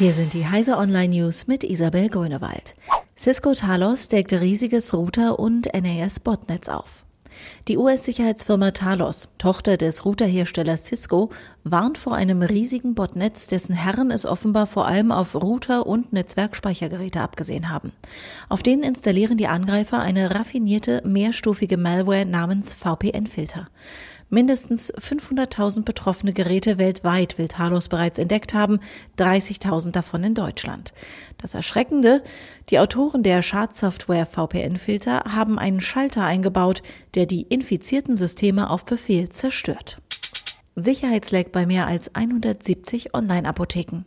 Hier sind die Heise Online News mit Isabel Grünewald. Cisco Talos deckt riesiges Router- und NAS-Botnetz auf. Die US-Sicherheitsfirma Talos, Tochter des Routerherstellers Cisco, warnt vor einem riesigen Botnetz, dessen Herren es offenbar vor allem auf Router und Netzwerkspeichergeräte abgesehen haben. Auf denen installieren die Angreifer eine raffinierte, mehrstufige Malware namens VPN-Filter. Mindestens 500.000 betroffene Geräte weltweit will Talos bereits entdeckt haben, 30.000 davon in Deutschland. Das Erschreckende, die Autoren der Schadsoftware VPN-Filter haben einen Schalter eingebaut, der die infizierten Systeme auf Befehl zerstört. Sicherheitsleck bei mehr als 170 Online-Apotheken.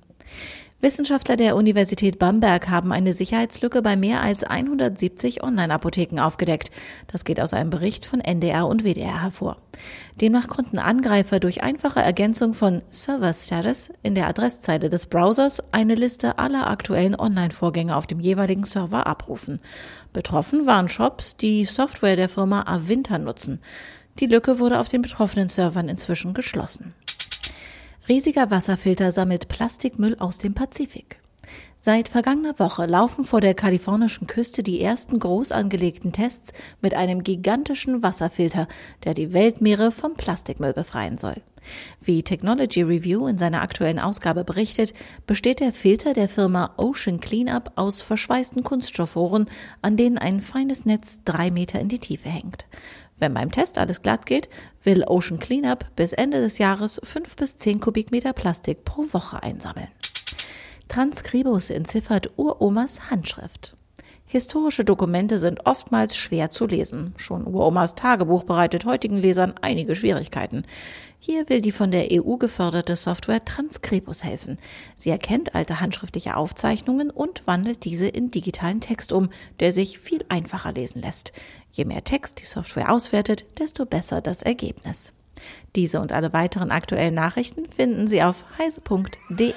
Wissenschaftler der Universität Bamberg haben eine Sicherheitslücke bei mehr als 170 Online-Apotheken aufgedeckt. Das geht aus einem Bericht von NDR und WDR hervor. Demnach konnten Angreifer durch einfache Ergänzung von Server Status in der Adresszeile des Browsers eine Liste aller aktuellen Online-Vorgänge auf dem jeweiligen Server abrufen. Betroffen waren Shops, die Software der Firma Avinta nutzen. Die Lücke wurde auf den betroffenen Servern inzwischen geschlossen. Riesiger Wasserfilter sammelt Plastikmüll aus dem Pazifik. Seit vergangener Woche laufen vor der kalifornischen Küste die ersten groß angelegten Tests mit einem gigantischen Wasserfilter, der die Weltmeere vom Plastikmüll befreien soll. Wie Technology Review in seiner aktuellen Ausgabe berichtet, besteht der Filter der Firma Ocean Cleanup aus verschweißten Kunststoffrohren, an denen ein feines Netz drei Meter in die Tiefe hängt. Wenn beim Test alles glatt geht, will Ocean Cleanup bis Ende des Jahres fünf bis zehn Kubikmeter Plastik pro Woche einsammeln. Transkribus entziffert Uromas Handschrift. Historische Dokumente sind oftmals schwer zu lesen. Schon Uromas Tagebuch bereitet heutigen Lesern einige Schwierigkeiten. Hier will die von der EU geförderte Software Transkribus helfen. Sie erkennt alte handschriftliche Aufzeichnungen und wandelt diese in digitalen Text um, der sich viel einfacher lesen lässt. Je mehr Text die Software auswertet, desto besser das Ergebnis. Diese und alle weiteren aktuellen Nachrichten finden Sie auf heise.de.